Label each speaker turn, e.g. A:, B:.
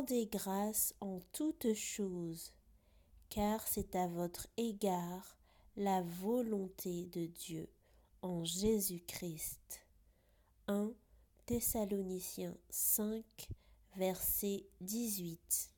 A: rendez grâce en toutes choses, car c'est à votre égard la volonté de Dieu en Jésus-Christ. 1 Thessaloniciens 5, verset 18.